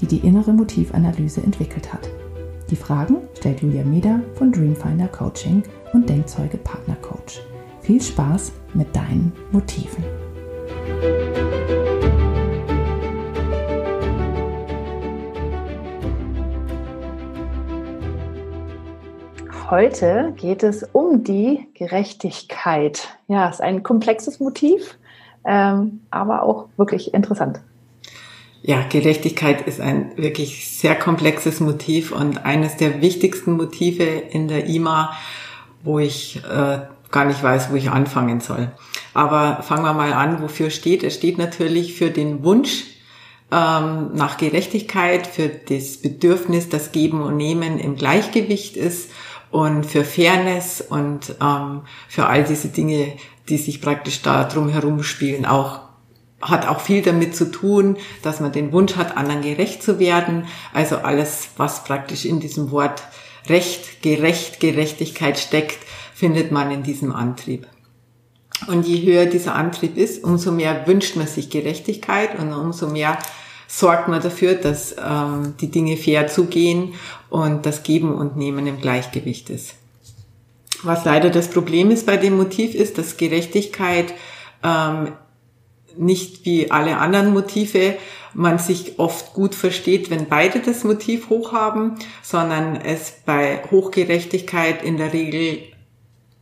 die die innere Motivanalyse entwickelt hat. Die Fragen stellt Julia Meder von Dreamfinder Coaching und Denkzeuge Partner Coach. Viel Spaß mit deinen Motiven. Heute geht es um die Gerechtigkeit. Ja, es ist ein komplexes Motiv, ähm, aber auch wirklich interessant. Ja, Gerechtigkeit ist ein wirklich sehr komplexes Motiv und eines der wichtigsten Motive in der IMA, wo ich äh, gar nicht weiß, wo ich anfangen soll. Aber fangen wir mal an, wofür steht. Es steht natürlich für den Wunsch ähm, nach Gerechtigkeit, für das Bedürfnis, dass Geben und Nehmen im Gleichgewicht ist und für Fairness und ähm, für all diese Dinge, die sich praktisch da drum herum spielen, auch hat auch viel damit zu tun, dass man den Wunsch hat, anderen gerecht zu werden. Also alles, was praktisch in diesem Wort Recht, Gerecht, Gerechtigkeit steckt, findet man in diesem Antrieb. Und je höher dieser Antrieb ist, umso mehr wünscht man sich Gerechtigkeit und umso mehr sorgt man dafür, dass ähm, die Dinge fair zugehen und das Geben und Nehmen im Gleichgewicht ist. Was leider das Problem ist bei dem Motiv ist, dass Gerechtigkeit ähm, nicht wie alle anderen Motive man sich oft gut versteht, wenn beide das Motiv hoch haben, sondern es bei Hochgerechtigkeit in der Regel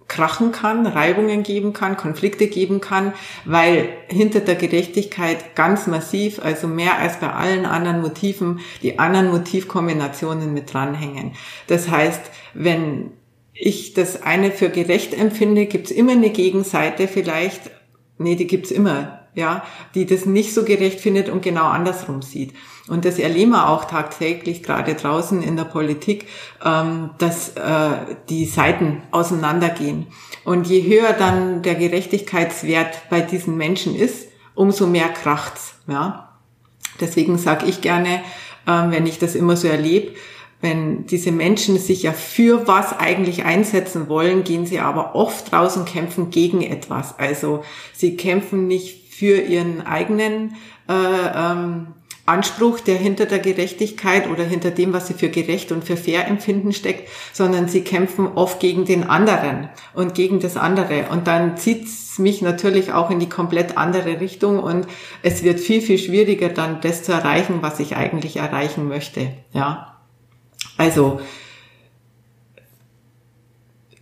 krachen kann, Reibungen geben kann, Konflikte geben kann, weil hinter der Gerechtigkeit ganz massiv, also mehr als bei allen anderen Motiven, die anderen Motivkombinationen mit dranhängen. Das heißt, wenn ich das eine für gerecht empfinde, gibt es immer eine Gegenseite vielleicht, nee, die gibt's immer, ja, die das nicht so gerecht findet und genau andersrum sieht. Und das erleben wir auch tagtäglich, gerade draußen in der Politik, ähm, dass äh, die Seiten auseinandergehen. Und je höher dann der Gerechtigkeitswert bei diesen Menschen ist, umso mehr kracht's. Ja. Deswegen sage ich gerne, äh, wenn ich das immer so erlebe, wenn diese Menschen sich ja für was eigentlich einsetzen wollen, gehen sie aber oft und kämpfen gegen etwas. Also sie kämpfen nicht für ihren eigenen äh, ähm, Anspruch, der hinter der Gerechtigkeit oder hinter dem, was sie für gerecht und für fair empfinden, steckt, sondern sie kämpfen oft gegen den anderen und gegen das andere. Und dann zieht es mich natürlich auch in die komplett andere Richtung und es wird viel, viel schwieriger, dann das zu erreichen, was ich eigentlich erreichen möchte. Ja. Also,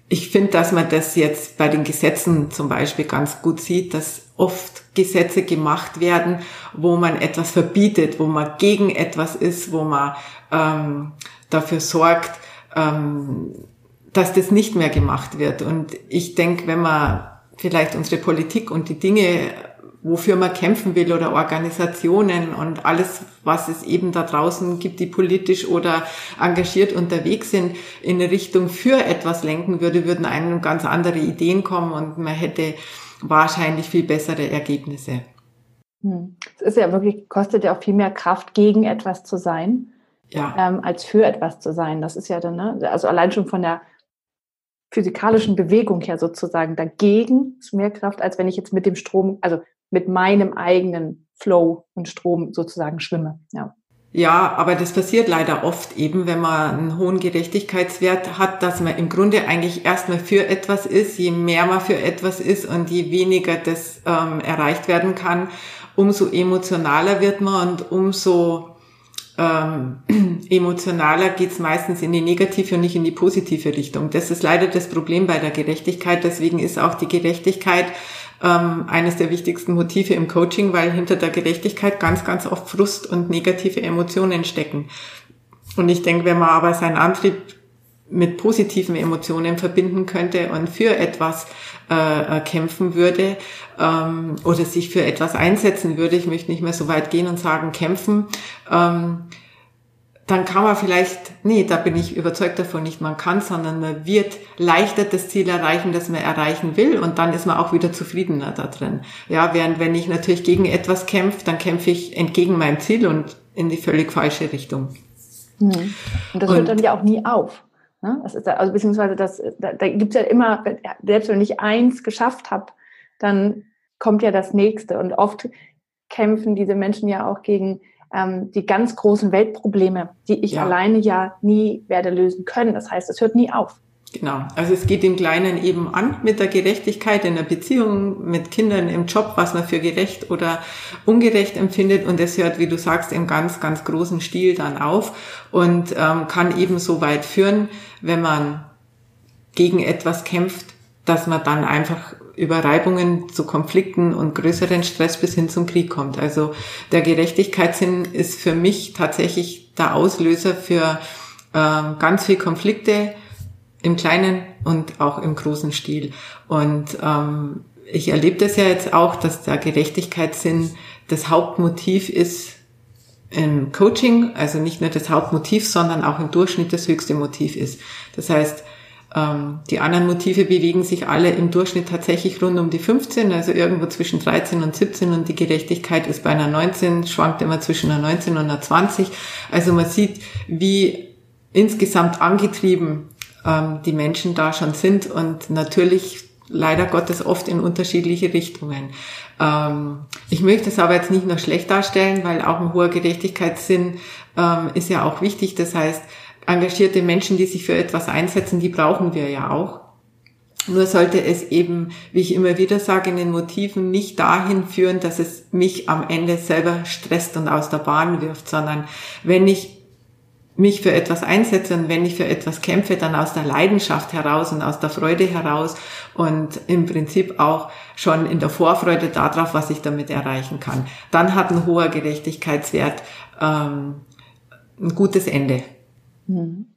ich finde, dass man das jetzt bei den Gesetzen zum Beispiel ganz gut sieht, dass oft Gesetze gemacht werden, wo man etwas verbietet, wo man gegen etwas ist, wo man ähm, dafür sorgt, ähm, dass das nicht mehr gemacht wird. Und ich denke, wenn man vielleicht unsere Politik und die Dinge wofür man kämpfen will oder Organisationen und alles, was es eben da draußen gibt, die politisch oder engagiert unterwegs sind, in eine Richtung für etwas lenken würde, würden einem ganz andere Ideen kommen und man hätte wahrscheinlich viel bessere Ergebnisse. Hm. Es ist ja wirklich, kostet ja auch viel mehr Kraft, gegen etwas zu sein, ja. ähm, als für etwas zu sein. Das ist ja dann, ne? also allein schon von der physikalischen Bewegung her sozusagen dagegen ist mehr Kraft, als wenn ich jetzt mit dem Strom, also mit meinem eigenen Flow und Strom sozusagen schwimme. Ja. Ja, aber das passiert leider oft eben, wenn man einen hohen Gerechtigkeitswert hat, dass man im Grunde eigentlich erstmal für etwas ist. Je mehr man für etwas ist und je weniger das ähm, erreicht werden kann, umso emotionaler wird man und umso ähm, emotionaler geht's meistens in die negative und nicht in die positive Richtung. Das ist leider das Problem bei der Gerechtigkeit. Deswegen ist auch die Gerechtigkeit ähm, eines der wichtigsten Motive im Coaching, weil hinter der Gerechtigkeit ganz, ganz oft Frust und negative Emotionen stecken. Und ich denke, wenn man aber seinen Antrieb mit positiven Emotionen verbinden könnte und für etwas äh, kämpfen würde ähm, oder sich für etwas einsetzen würde, ich möchte nicht mehr so weit gehen und sagen kämpfen, ähm, dann kann man vielleicht, nee, da bin ich überzeugt davon, nicht man kann, sondern man wird leichter das Ziel erreichen, das man erreichen will und dann ist man auch wieder zufriedener da drin. Ja, während wenn ich natürlich gegen etwas kämpfe, dann kämpfe ich entgegen meinem Ziel und in die völlig falsche Richtung. Mhm. Und das und, hört dann ja auch nie auf. Ne? Das ist, also beziehungsweise das, da, da gibt es ja immer, selbst wenn ich eins geschafft habe, dann kommt ja das nächste. Und oft kämpfen diese Menschen ja auch gegen ähm, die ganz großen Weltprobleme, die ich ja. alleine ja nie werde lösen können. Das heißt, es hört nie auf. Genau. Also es geht im Kleinen eben an mit der Gerechtigkeit in der Beziehung, mit Kindern im Job, was man für gerecht oder ungerecht empfindet. Und es hört, wie du sagst, im ganz, ganz großen Stil dann auf und ähm, kann eben so weit führen, wenn man gegen etwas kämpft, dass man dann einfach über Reibungen zu Konflikten und größeren Stress bis hin zum Krieg kommt. Also der Gerechtigkeitssinn ist für mich tatsächlich der Auslöser für ähm, ganz viel Konflikte im kleinen und auch im großen Stil. Und ähm, ich erlebe das ja jetzt auch, dass der Gerechtigkeitssinn das Hauptmotiv ist im Coaching, also nicht nur das Hauptmotiv, sondern auch im Durchschnitt das höchste Motiv ist. Das heißt, die anderen Motive bewegen sich alle im Durchschnitt tatsächlich rund um die 15, also irgendwo zwischen 13 und 17 und die Gerechtigkeit ist bei einer 19, schwankt immer zwischen einer 19 und einer 20. Also man sieht, wie insgesamt angetrieben ähm, die Menschen da schon sind und natürlich leider Gottes oft in unterschiedliche Richtungen. Ähm, ich möchte es aber jetzt nicht nur schlecht darstellen, weil auch ein hoher Gerechtigkeitssinn ähm, ist ja auch wichtig. Das heißt, engagierte Menschen, die sich für etwas einsetzen, die brauchen wir ja auch. Nur sollte es eben, wie ich immer wieder sage, in den Motiven nicht dahin führen, dass es mich am Ende selber stresst und aus der Bahn wirft, sondern wenn ich mich für etwas einsetze und wenn ich für etwas kämpfe, dann aus der Leidenschaft heraus und aus der Freude heraus und im Prinzip auch schon in der Vorfreude darauf, was ich damit erreichen kann. Dann hat ein hoher Gerechtigkeitswert ähm, ein gutes Ende. Hm.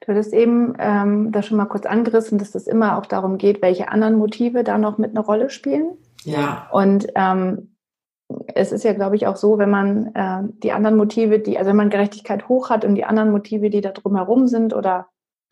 Du hattest eben ähm, da schon mal kurz angerissen, dass es immer auch darum geht, welche anderen Motive da noch mit einer Rolle spielen. Ja. Und ähm, es ist ja, glaube ich, auch so, wenn man äh, die anderen Motive, die, also wenn man Gerechtigkeit hoch hat und die anderen Motive, die da drumherum sind oder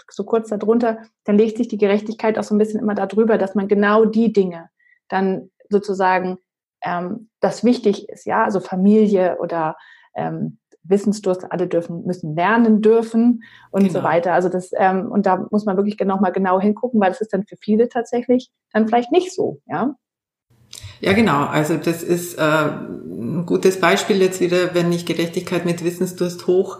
so kurz darunter, dann legt sich die Gerechtigkeit auch so ein bisschen immer darüber, dass man genau die Dinge dann sozusagen ähm, das wichtig ist, ja, also Familie oder ähm, Wissensdurst, alle dürfen, müssen lernen dürfen und genau. so weiter. Also das, ähm, und da muss man wirklich noch mal genau hingucken, weil das ist dann für viele tatsächlich dann vielleicht nicht so, ja. Ja, genau. Also das ist äh, ein gutes Beispiel jetzt wieder, wenn ich Gerechtigkeit mit Wissensdurst hoch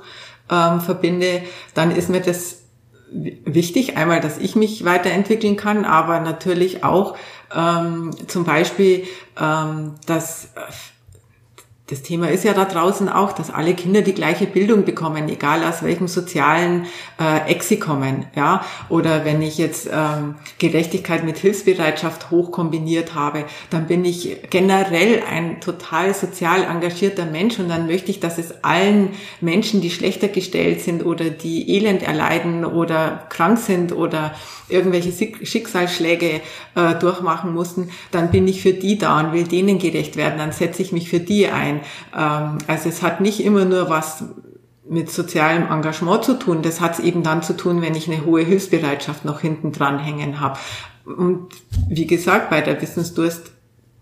ähm, verbinde, dann ist mir das wichtig. Einmal, dass ich mich weiterentwickeln kann, aber natürlich auch ähm, zum Beispiel, ähm, dass das Thema ist ja da draußen auch, dass alle Kinder die gleiche Bildung bekommen, egal aus welchem sozialen äh, Eck sie kommen. Ja? Oder wenn ich jetzt ähm, Gerechtigkeit mit Hilfsbereitschaft hoch kombiniert habe, dann bin ich generell ein total sozial engagierter Mensch und dann möchte ich, dass es allen Menschen, die schlechter gestellt sind oder die Elend erleiden oder krank sind oder irgendwelche Schicksalsschläge äh, durchmachen mussten, dann bin ich für die da und will denen gerecht werden, dann setze ich mich für die ein. Ähm, also es hat nicht immer nur was mit sozialem Engagement zu tun. Das hat es eben dann zu tun, wenn ich eine hohe Hilfsbereitschaft noch hinten dran hängen habe. Und wie gesagt, bei der Wissensdurst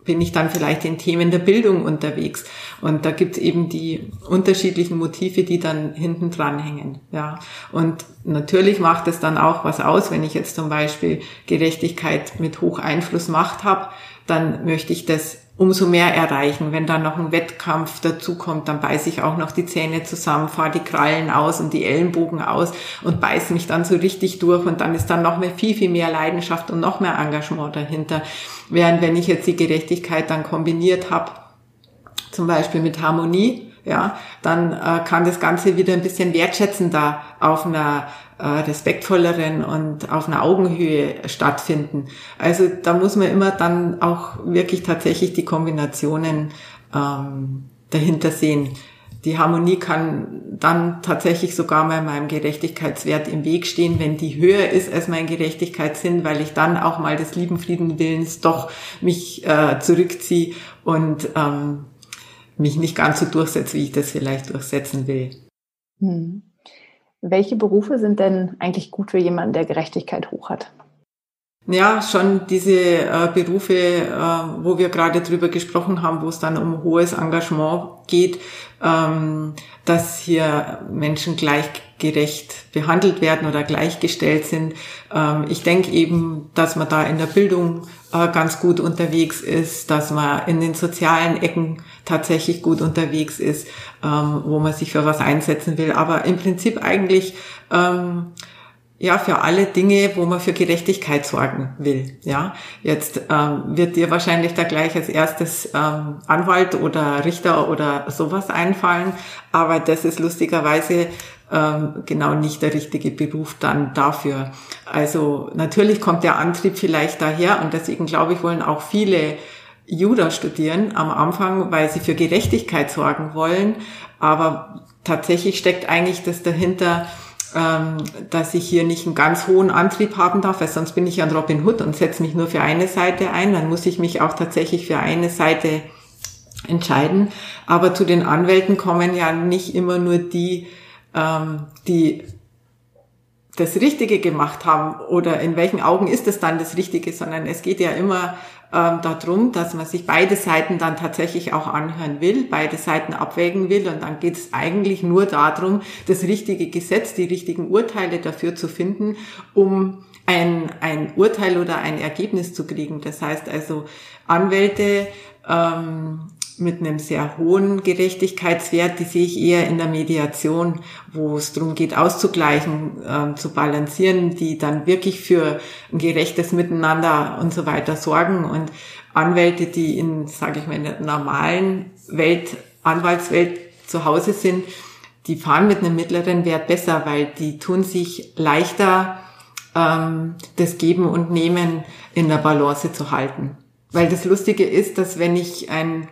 bin ich dann vielleicht in Themen der Bildung unterwegs. Und da gibt es eben die unterschiedlichen Motive, die dann hinten dran hängen. Ja. Und natürlich macht es dann auch was aus, wenn ich jetzt zum Beispiel Gerechtigkeit mit hoch Einfluss Macht habe, dann möchte ich das umso mehr erreichen. Wenn dann noch ein Wettkampf dazukommt, dann beiße ich auch noch die Zähne zusammen, fahre die Krallen aus und die Ellenbogen aus und beiße mich dann so richtig durch und dann ist dann noch mehr, viel, viel mehr Leidenschaft und noch mehr Engagement dahinter. Während wenn ich jetzt die Gerechtigkeit dann kombiniert habe, zum Beispiel mit Harmonie, ja, dann äh, kann das Ganze wieder ein bisschen wertschätzender auf einer äh, respektvolleren und auf einer Augenhöhe stattfinden. Also da muss man immer dann auch wirklich tatsächlich die Kombinationen ähm, dahinter sehen. Die Harmonie kann dann tatsächlich sogar mal meinem Gerechtigkeitswert im Weg stehen, wenn die höher ist als mein Gerechtigkeitssinn, weil ich dann auch mal des lieben Friedenwillens doch mich äh, zurückziehe und ähm, mich nicht ganz so durchsetze, wie ich das vielleicht durchsetzen will. Hm. Welche Berufe sind denn eigentlich gut für jemanden, der Gerechtigkeit hoch hat? Ja, schon diese äh, Berufe, äh, wo wir gerade drüber gesprochen haben, wo es dann um hohes Engagement geht, ähm, dass hier Menschen gleichgerecht behandelt werden oder gleichgestellt sind. Ähm, ich denke eben, dass man da in der Bildung äh, ganz gut unterwegs ist, dass man in den sozialen Ecken tatsächlich gut unterwegs ist, ähm, wo man sich für was einsetzen will. Aber im Prinzip eigentlich ähm, ja für alle Dinge, wo man für Gerechtigkeit sorgen will. Ja, jetzt ähm, wird dir wahrscheinlich da gleich als erstes ähm, Anwalt oder Richter oder sowas einfallen, aber das ist lustigerweise ähm, genau nicht der richtige Beruf dann dafür. Also natürlich kommt der Antrieb vielleicht daher und deswegen glaube ich wollen auch viele Jura studieren am Anfang, weil sie für Gerechtigkeit sorgen wollen, aber tatsächlich steckt eigentlich das dahinter, dass ich hier nicht einen ganz hohen Antrieb haben darf, weil sonst bin ich ein Robin Hood und setze mich nur für eine Seite ein. Dann muss ich mich auch tatsächlich für eine Seite entscheiden. Aber zu den Anwälten kommen ja nicht immer nur die, ähm, die das Richtige gemacht haben oder in welchen Augen ist es dann das Richtige, sondern es geht ja immer ähm, darum, dass man sich beide Seiten dann tatsächlich auch anhören will, beide Seiten abwägen will und dann geht es eigentlich nur darum, das richtige Gesetz, die richtigen Urteile dafür zu finden, um ein, ein Urteil oder ein Ergebnis zu kriegen. Das heißt also, Anwälte ähm, mit einem sehr hohen Gerechtigkeitswert, die sehe ich eher in der Mediation, wo es darum geht, auszugleichen, äh, zu balancieren, die dann wirklich für ein gerechtes Miteinander und so weiter sorgen. Und Anwälte, die in, sage ich mal, in der normalen Welt, Anwaltswelt zu Hause sind, die fahren mit einem mittleren Wert besser, weil die tun sich leichter, ähm, das Geben und Nehmen in der Balance zu halten. Weil das Lustige ist, dass wenn ich ein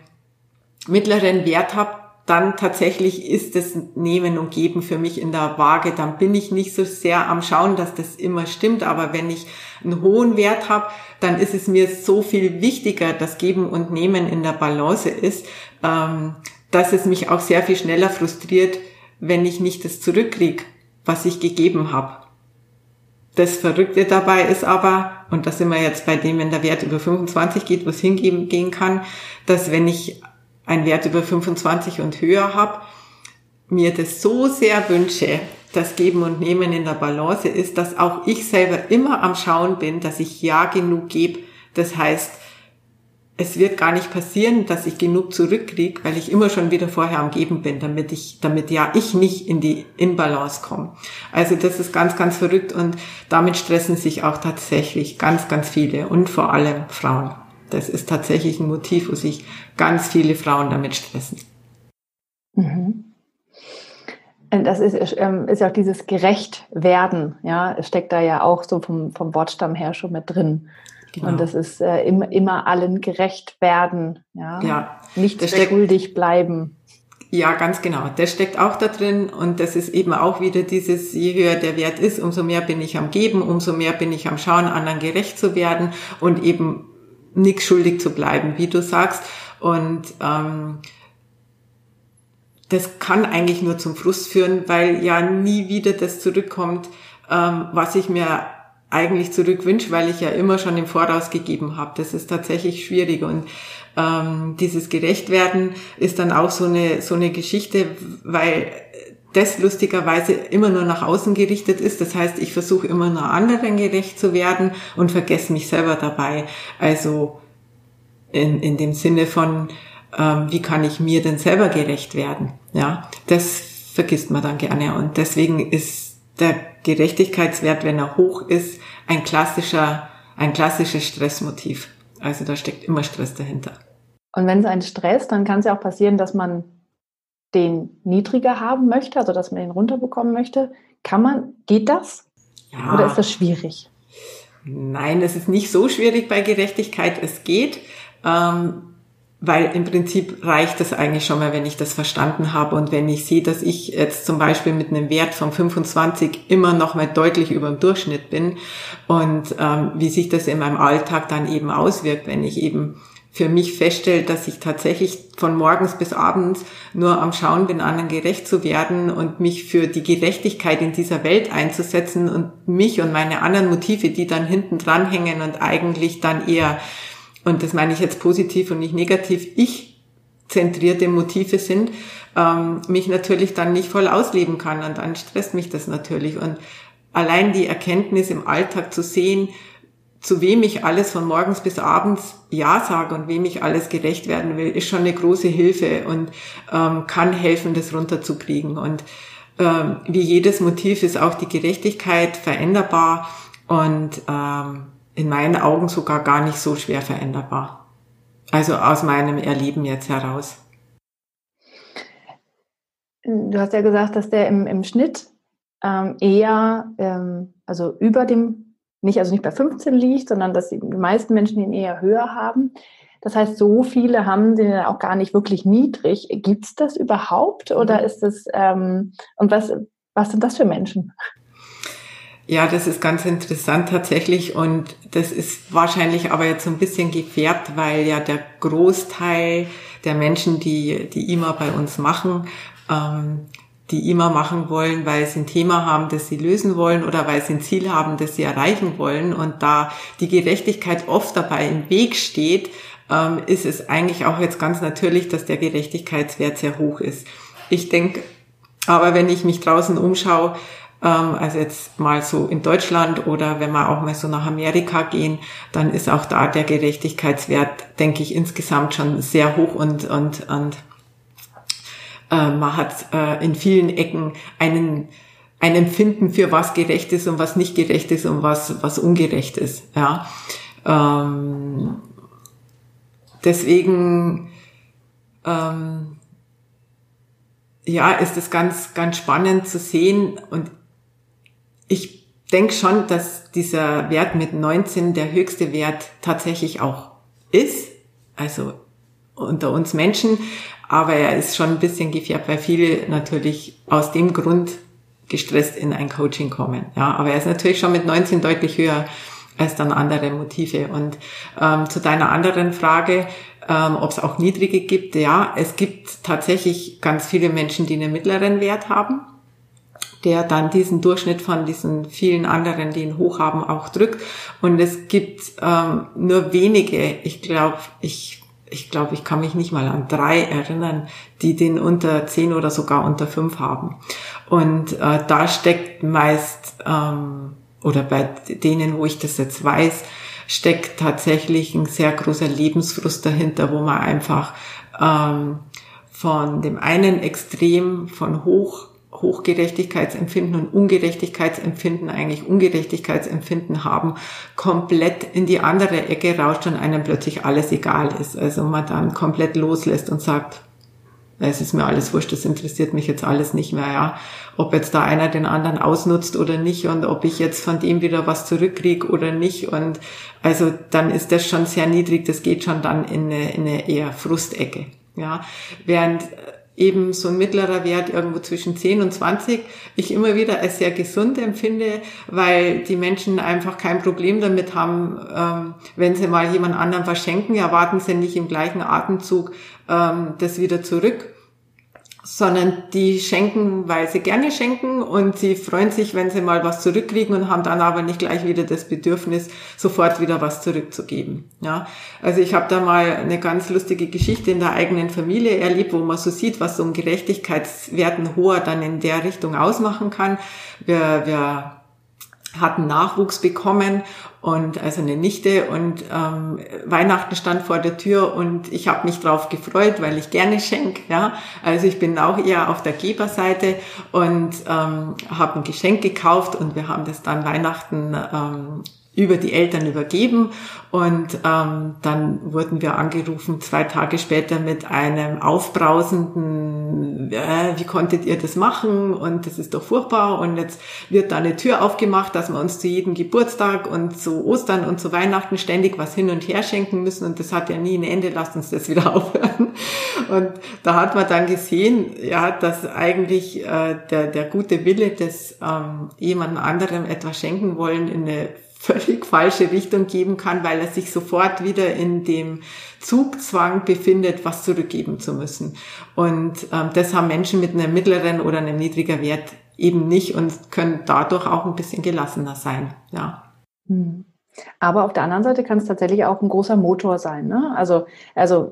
mittleren Wert habe, dann tatsächlich ist das Nehmen und Geben für mich in der Waage. Dann bin ich nicht so sehr am Schauen, dass das immer stimmt. Aber wenn ich einen hohen Wert habe, dann ist es mir so viel wichtiger, dass Geben und Nehmen in der Balance ist, ähm, dass es mich auch sehr viel schneller frustriert, wenn ich nicht das zurückkriege, was ich gegeben habe. Das Verrückte dabei ist aber, und da sind wir jetzt bei dem, wenn der Wert über 25 geht, wo es hingehen gehen kann, dass wenn ich einen Wert über 25 und höher habe, mir das so sehr wünsche, dass Geben und Nehmen in der Balance ist, dass auch ich selber immer am Schauen bin, dass ich ja genug gebe. Das heißt, es wird gar nicht passieren, dass ich genug zurückkriege, weil ich immer schon wieder vorher am Geben bin, damit ich, damit ja ich nicht in die Inbalance komme. Also das ist ganz, ganz verrückt und damit stressen sich auch tatsächlich ganz, ganz viele und vor allem Frauen. Das ist tatsächlich ein Motiv, wo sich ganz viele Frauen damit stressen. Mhm. Das ist, ähm, ist ja auch dieses gerecht werden, ja, es steckt da ja auch so vom, vom Wortstamm her schon mit drin. Genau. Und das ist äh, immer, immer allen gerecht werden, ja. ja nicht schuldig bleiben. Ja, ganz genau. Das steckt auch da drin und das ist eben auch wieder dieses, je höher der Wert ist, umso mehr bin ich am Geben, umso mehr bin ich am Schauen, anderen gerecht zu werden und eben nichts schuldig zu bleiben, wie du sagst. Und ähm, das kann eigentlich nur zum Frust führen, weil ja nie wieder das zurückkommt, ähm, was ich mir eigentlich zurückwünsche, weil ich ja immer schon im Voraus gegeben habe. Das ist tatsächlich schwierig und ähm, dieses Gerechtwerden ist dann auch so eine so eine Geschichte, weil das lustigerweise immer nur nach außen gerichtet ist. Das heißt, ich versuche immer nur anderen gerecht zu werden und vergesse mich selber dabei. Also in, in dem Sinne von, ähm, wie kann ich mir denn selber gerecht werden? Ja, das vergisst man dann gerne. Und deswegen ist der Gerechtigkeitswert, wenn er hoch ist, ein klassischer, ein klassisches Stressmotiv. Also da steckt immer Stress dahinter. Und wenn es einen Stress, dann kann es ja auch passieren, dass man den niedriger haben möchte, also dass man ihn runterbekommen möchte. Kann man, geht das? Ja. Oder ist das schwierig? Nein, es ist nicht so schwierig bei Gerechtigkeit. Es geht, ähm, weil im Prinzip reicht es eigentlich schon mal, wenn ich das verstanden habe und wenn ich sehe, dass ich jetzt zum Beispiel mit einem Wert von 25 immer noch mal deutlich über dem Durchschnitt bin und ähm, wie sich das in meinem Alltag dann eben auswirkt, wenn ich eben für mich feststelle, dass ich tatsächlich von morgens bis abends nur am Schauen bin, anderen gerecht zu werden und mich für die Gerechtigkeit in dieser Welt einzusetzen und mich und meine anderen Motive, die dann hinten dran hängen und eigentlich dann eher, und das meine ich jetzt positiv und nicht negativ, ich zentrierte Motive sind, ähm, mich natürlich dann nicht voll ausleben kann und dann stresst mich das natürlich. Und allein die Erkenntnis im Alltag zu sehen, zu wem ich alles von morgens bis abends Ja sage und wem ich alles gerecht werden will, ist schon eine große Hilfe und ähm, kann helfen, das runterzukriegen. Und ähm, wie jedes Motiv ist auch die Gerechtigkeit veränderbar und ähm, in meinen Augen sogar gar nicht so schwer veränderbar. Also aus meinem Erleben jetzt heraus. Du hast ja gesagt, dass der im, im Schnitt ähm, eher, ähm, also über dem nicht, also nicht bei 15 liegt, sondern dass die meisten Menschen ihn eher höher haben. Das heißt, so viele haben den auch gar nicht wirklich niedrig. Gibt es das überhaupt oder mhm. ist es, ähm, und was, was sind das für Menschen? Ja, das ist ganz interessant tatsächlich und das ist wahrscheinlich aber jetzt so ein bisschen gefärbt, weil ja der Großteil der Menschen, die die IMA bei uns machen, ähm, die immer machen wollen, weil sie ein Thema haben, das sie lösen wollen oder weil sie ein Ziel haben, das sie erreichen wollen. Und da die Gerechtigkeit oft dabei im Weg steht, ähm, ist es eigentlich auch jetzt ganz natürlich, dass der Gerechtigkeitswert sehr hoch ist. Ich denke, aber wenn ich mich draußen umschaue, ähm, also jetzt mal so in Deutschland oder wenn wir auch mal so nach Amerika gehen, dann ist auch da der Gerechtigkeitswert, denke ich, insgesamt schon sehr hoch und, und, und äh, man hat äh, in vielen Ecken einen ein Empfinden für was gerecht ist und was nicht gerecht ist und was was ungerecht ist. Ja, ähm, deswegen ähm, ja ist es ganz ganz spannend zu sehen und ich denke schon, dass dieser Wert mit 19 der höchste Wert tatsächlich auch ist. Also unter uns Menschen, aber er ist schon ein bisschen gefärbt, weil viele natürlich aus dem Grund gestresst in ein Coaching kommen. Ja, aber er ist natürlich schon mit 19 deutlich höher als dann andere Motive. Und ähm, zu deiner anderen Frage, ähm, ob es auch niedrige gibt, ja, es gibt tatsächlich ganz viele Menschen, die einen mittleren Wert haben der dann diesen Durchschnitt von diesen vielen anderen, die ihn hoch haben, auch drückt. Und es gibt ähm, nur wenige, ich glaube, ich ich glaube, ich kann mich nicht mal an drei erinnern, die den unter zehn oder sogar unter fünf haben. Und äh, da steckt meist, ähm, oder bei denen, wo ich das jetzt weiß, steckt tatsächlich ein sehr großer Lebensfrust dahinter, wo man einfach ähm, von dem einen Extrem von hoch Hochgerechtigkeitsempfinden und Ungerechtigkeitsempfinden, eigentlich Ungerechtigkeitsempfinden haben, komplett in die andere Ecke rauscht und einem plötzlich alles egal ist. Also man dann komplett loslässt und sagt, es ist mir alles wurscht, das interessiert mich jetzt alles nicht mehr, ja. Ob jetzt da einer den anderen ausnutzt oder nicht und ob ich jetzt von dem wieder was zurückkriege oder nicht und also dann ist das schon sehr niedrig, das geht schon dann in eine, in eine eher Frustecke, ja. Während eben so ein mittlerer Wert irgendwo zwischen 10 und 20 ich immer wieder als sehr gesund empfinde, weil die Menschen einfach kein Problem damit haben, ähm, wenn sie mal jemand anderem verschenken, erwarten sie nicht im gleichen Atemzug ähm, das wieder zurück sondern die schenken, weil sie gerne schenken und sie freuen sich, wenn sie mal was zurückkriegen und haben dann aber nicht gleich wieder das Bedürfnis, sofort wieder was zurückzugeben. Ja, also ich habe da mal eine ganz lustige Geschichte in der eigenen Familie erlebt, wo man so sieht, was so ein Gerechtigkeitswerten hoher dann in der Richtung ausmachen kann. Wir, wir hatten Nachwuchs bekommen und also eine Nichte und ähm, Weihnachten stand vor der Tür und ich habe mich drauf gefreut, weil ich gerne schenk. Ja, also ich bin auch eher auf der Geberseite und ähm, habe ein Geschenk gekauft und wir haben das dann Weihnachten ähm, über die Eltern übergeben. Und ähm, dann wurden wir angerufen zwei Tage später mit einem aufbrausenden, äh, wie konntet ihr das machen? Und das ist doch furchtbar. Und jetzt wird da eine Tür aufgemacht, dass wir uns zu jedem Geburtstag und zu Ostern und zu Weihnachten ständig was hin und her schenken müssen. Und das hat ja nie ein Ende, lasst uns das wieder aufhören. Und da hat man dann gesehen, ja, dass eigentlich äh, der, der gute Wille des ähm, jemandem anderem etwas schenken wollen in eine völlig falsche Richtung geben kann, weil er sich sofort wieder in dem Zugzwang befindet, was zurückgeben zu müssen. Und ähm, das haben Menschen mit einem mittleren oder einem niedriger Wert eben nicht und können dadurch auch ein bisschen gelassener sein. Ja. Hm. Aber auf der anderen Seite kann es tatsächlich auch ein großer Motor sein. Ne? Also, also,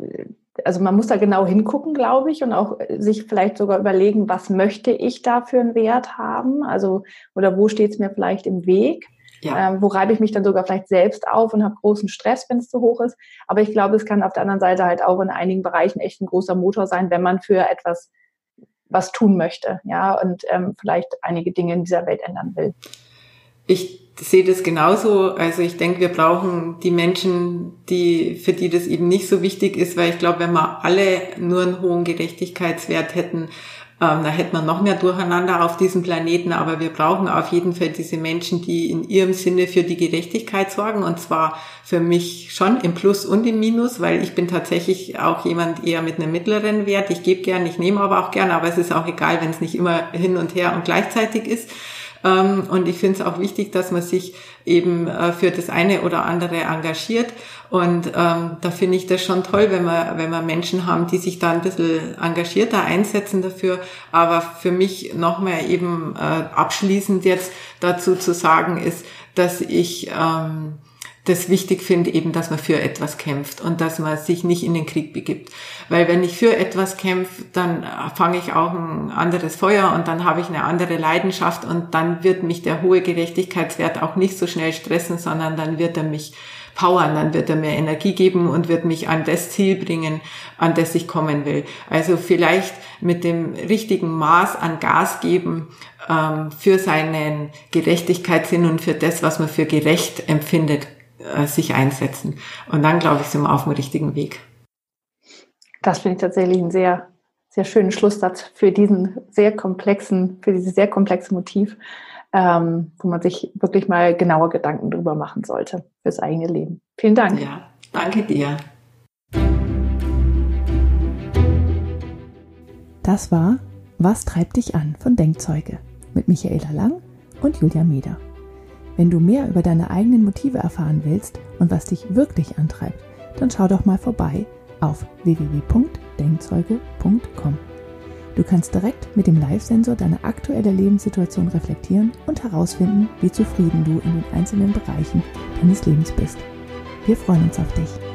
also man muss da genau hingucken, glaube ich, und auch sich vielleicht sogar überlegen, was möchte ich da für einen Wert haben? Also, oder wo steht es mir vielleicht im Weg? Ja. Ähm, wo reibe ich mich dann sogar vielleicht selbst auf und habe großen Stress, wenn es zu hoch ist. Aber ich glaube, es kann auf der anderen Seite halt auch in einigen Bereichen echt ein großer Motor sein, wenn man für etwas was tun möchte, ja, und ähm, vielleicht einige Dinge in dieser Welt ändern will. Ich sehe das genauso. Also ich denke, wir brauchen die Menschen, die, für die das eben nicht so wichtig ist, weil ich glaube, wenn wir alle nur einen hohen Gerechtigkeitswert hätten, ähm, da hätte man noch mehr Durcheinander auf diesem Planeten, aber wir brauchen auf jeden Fall diese Menschen, die in ihrem Sinne für die Gerechtigkeit sorgen und zwar für mich schon im Plus und im Minus, weil ich bin tatsächlich auch jemand eher mit einem mittleren Wert. Ich gebe gern, ich nehme aber auch gern, aber es ist auch egal, wenn es nicht immer hin und her und gleichzeitig ist. Ähm, und ich finde es auch wichtig, dass man sich eben äh, für das eine oder andere engagiert. Und ähm, da finde ich das schon toll, wenn wir, wenn wir Menschen haben, die sich da ein bisschen engagierter einsetzen dafür. Aber für mich nochmal eben äh, abschließend jetzt dazu zu sagen ist, dass ich ähm, das wichtig finde, eben, dass man für etwas kämpft und dass man sich nicht in den Krieg begibt. Weil wenn ich für etwas kämpfe, dann fange ich auch ein anderes Feuer und dann habe ich eine andere Leidenschaft und dann wird mich der hohe Gerechtigkeitswert auch nicht so schnell stressen, sondern dann wird er mich powern, dann wird er mir Energie geben und wird mich an das Ziel bringen, an das ich kommen will. Also vielleicht mit dem richtigen Maß an Gas geben ähm, für seinen Gerechtigkeitssinn und für das, was man für gerecht empfindet, äh, sich einsetzen. Und dann, glaube ich, sind wir auf dem richtigen Weg. Das finde ich tatsächlich einen sehr, sehr schönen Schlusssatz für diesen sehr komplexen, für dieses sehr komplexe Motiv, ähm, wo man sich wirklich mal genauer Gedanken drüber machen sollte fürs eigene Leben. Vielen Dank. Ja, danke dir. Das war Was treibt dich an von Denkzeuge mit Michaela Lang und Julia Meder. Wenn du mehr über deine eigenen Motive erfahren willst und was dich wirklich antreibt, dann schau doch mal vorbei auf www.denkzeuge.com. Du kannst direkt mit dem Live-Sensor deine aktuelle Lebenssituation reflektieren und herausfinden, wie zufrieden du in den einzelnen Bereichen deines Lebens bist. Wir freuen uns auf dich.